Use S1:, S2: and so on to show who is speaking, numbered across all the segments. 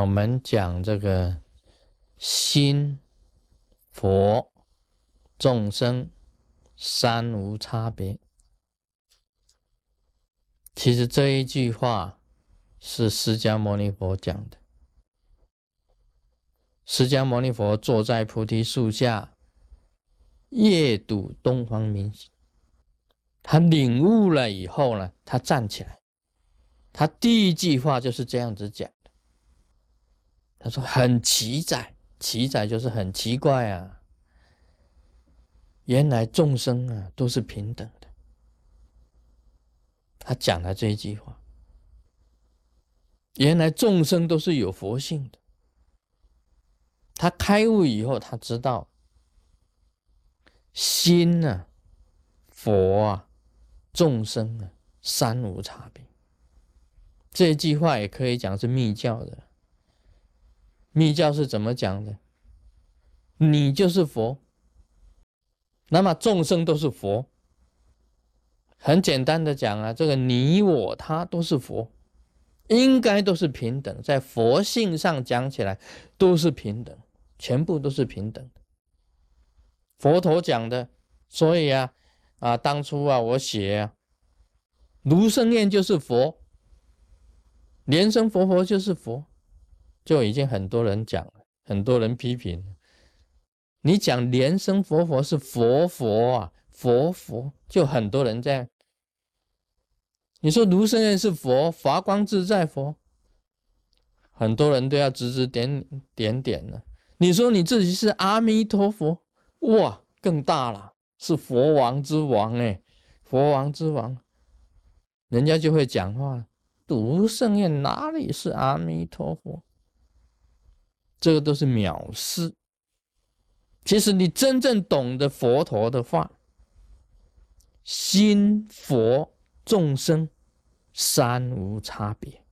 S1: 我们讲这个心、佛、众生三无差别。其实这一句话是释迦牟尼佛讲的。释迦牟尼佛坐在菩提树下，夜读东方明。他领悟了以后呢，他站起来，他第一句话就是这样子讲。他说：“很奇哉，奇哉就是很奇怪啊！原来众生啊都是平等的。”他讲了这一句话。原来众生都是有佛性的。他开悟以后，他知道心呢，佛啊，众生啊，三无差别。这一句话也可以讲是密教的。密教是怎么讲的？你就是佛，那么众生都是佛。很简单的讲啊，这个你我他都是佛，应该都是平等，在佛性上讲起来都是平等，全部都是平等的。佛陀讲的，所以啊啊，当初啊我写啊，卢胜彦就是佛，莲生佛佛就是佛。就已经很多人讲了，很多人批评。你讲莲生佛佛是佛佛啊，佛佛就很多人在。你说卢生人是佛，华光自在佛，很多人都要指指点点点了。你说你自己是阿弥陀佛，哇，更大了，是佛王之王哎，佛王之王，人家就会讲话了。卢圣彦哪里是阿弥陀佛？这个都是藐视。其实你真正懂得佛陀的话，心佛众生三无差别。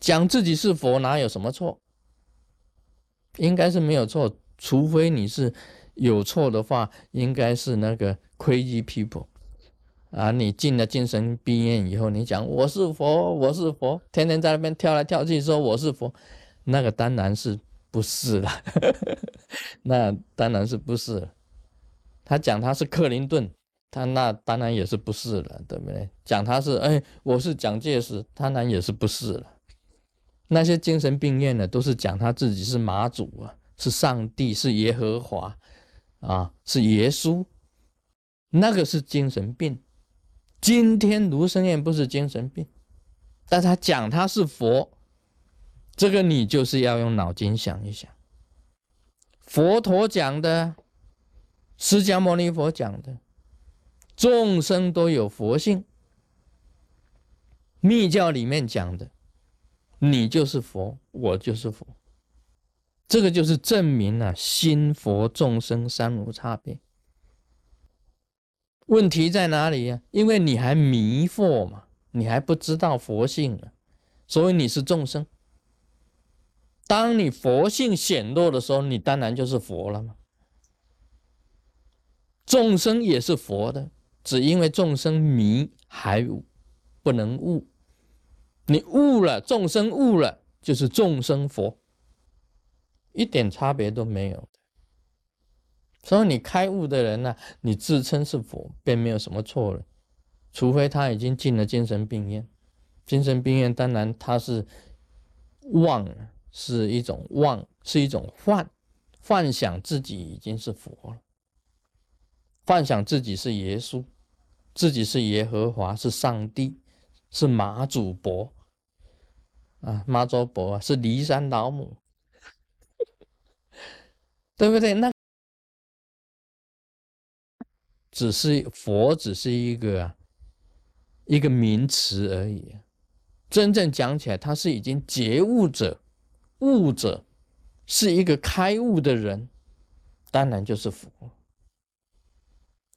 S1: 讲自己是佛，哪有什么错？应该是没有错，除非你是有错的话，应该是那个 crazy people 啊！你进了精神病院以后，你讲我是佛，我是佛，天天在那边跳来跳去说我是佛。那个当然是不是了，那当然是不是。他讲他是克林顿，他那当然也是不是了，对不对？讲他是哎，我是蒋介石，当然也是不是了。那些精神病院的都是讲他自己是马祖啊，是上帝，是耶和华啊，是耶稣，那个是精神病。今天卢生燕不是精神病，但他讲他是佛。这个你就是要用脑筋想一想，佛陀讲的，释迦牟尼佛讲的，众生都有佛性。密教里面讲的，你就是佛，我就是佛，这个就是证明了心佛众生三无差别。问题在哪里呀？因为你还迷惑嘛，你还不知道佛性啊，所以你是众生。当你佛性显露的时候，你当然就是佛了嘛。众生也是佛的，只因为众生迷还不能悟。你悟了，众生悟了，就是众生佛，一点差别都没有的。所以你开悟的人呢，你自称是佛，便没有什么错了。除非他已经进了精神病院，精神病院当然他是忘了。是一种妄，是一种幻，幻想自己已经是佛了，幻想自己是耶稣，自己是耶和华，是上帝，是马祖伯啊，妈祖伯啊，是骊山老母，对不对？那只是佛，只是一个一个名词而已，真正讲起来，他是已经觉悟者。悟者是一个开悟的人，当然就是佛。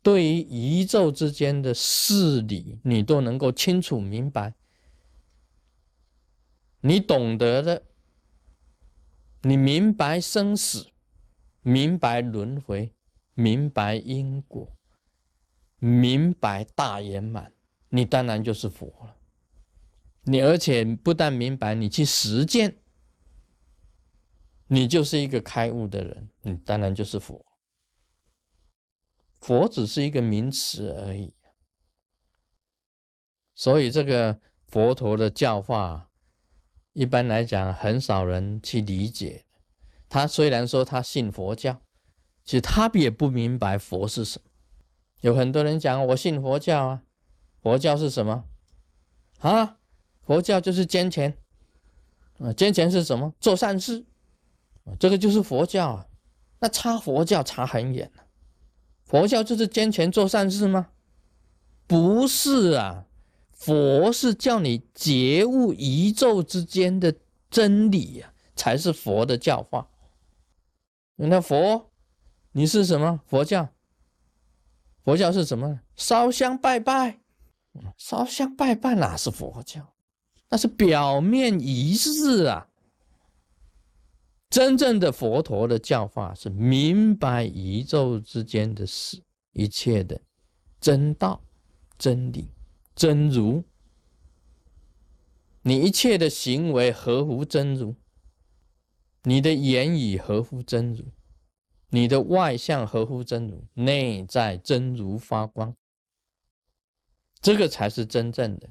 S1: 对于宇宙之间的事理，你都能够清楚明白，你懂得的，你明白生死，明白轮回，明白因果，明白大圆满，你当然就是佛了。你而且不但明白，你去实践，你就是一个开悟的人，你当然就是佛。佛只是一个名词而已，所以这个佛陀的教化，一般来讲很少人去理解。他虽然说他信佛教，其实他也不明白佛是什么。有很多人讲我信佛教啊，佛教是什么啊？佛教就是捐钱啊，捐钱是什么？做善事这个就是佛教啊。那差佛教差很远了。佛教就是捐钱做善事吗？不是啊，佛是叫你觉悟宇宙之间的真理呀，才是佛的教化。那佛，你是什么？佛教？佛教是什么？烧香拜拜，烧香拜拜哪是佛教？那是表面仪式啊。真正的佛陀的教化是明白宇宙之间的事，一切的真道、真理、真如。你一切的行为合乎真如，你的言语合乎真如，你的外相合乎真如，内在真如发光，这个才是真正的。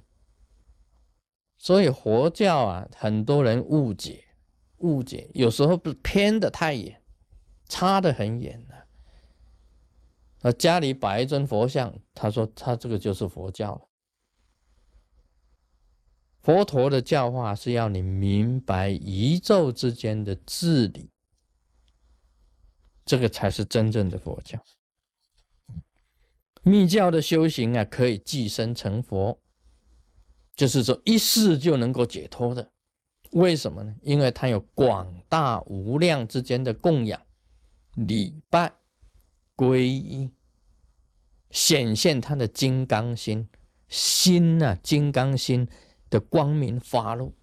S1: 所以佛教啊，很多人误解。误解有时候不是偏的太远，差的很远了。那家里摆一尊佛像，他说他这个就是佛教了。佛陀的教化是要你明白宇宙之间的治理，这个才是真正的佛教。密教的修行啊，可以寄生成佛，就是说一世就能够解脱的。为什么呢？因为它有广大无量之间的供养、礼拜、皈依，显现他的金刚心，心啊，金刚心的光明发露，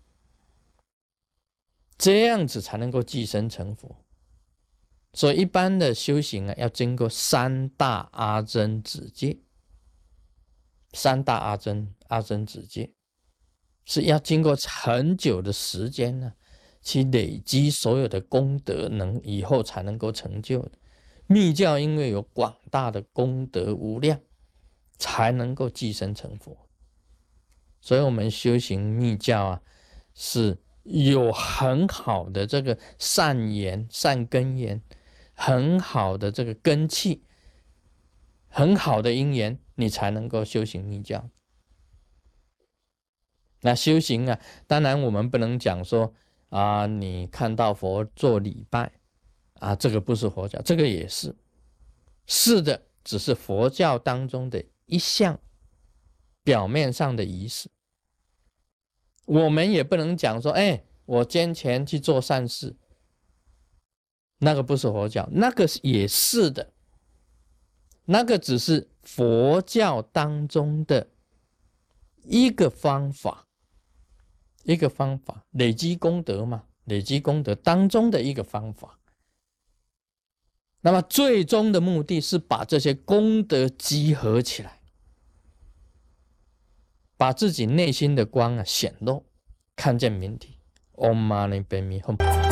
S1: 这样子才能够寄生成佛。所以一般的修行啊，要经过三大阿僧子界，三大阿僧阿僧子界。是要经过很久的时间呢，去累积所有的功德能，以后才能够成就的。密教因为有广大的功德无量，才能够寄生成佛。所以，我们修行密教啊，是有很好的这个善缘、善根缘，很好的这个根气，很好的因缘，你才能够修行密教。那修行啊，当然我们不能讲说啊，你看到佛做礼拜啊，这个不是佛教，这个也是是的，只是佛教当中的一项表面上的仪式。我们也不能讲说，哎，我捐钱去做善事，那个不是佛教，那个也是的，那个只是佛教当中的一个方法。一个方法，累积功德嘛，累积功德当中的一个方法。那么最终的目的是把这些功德集合起来，把自己内心的光啊显露，看见明体。Om Mani Padme Hum。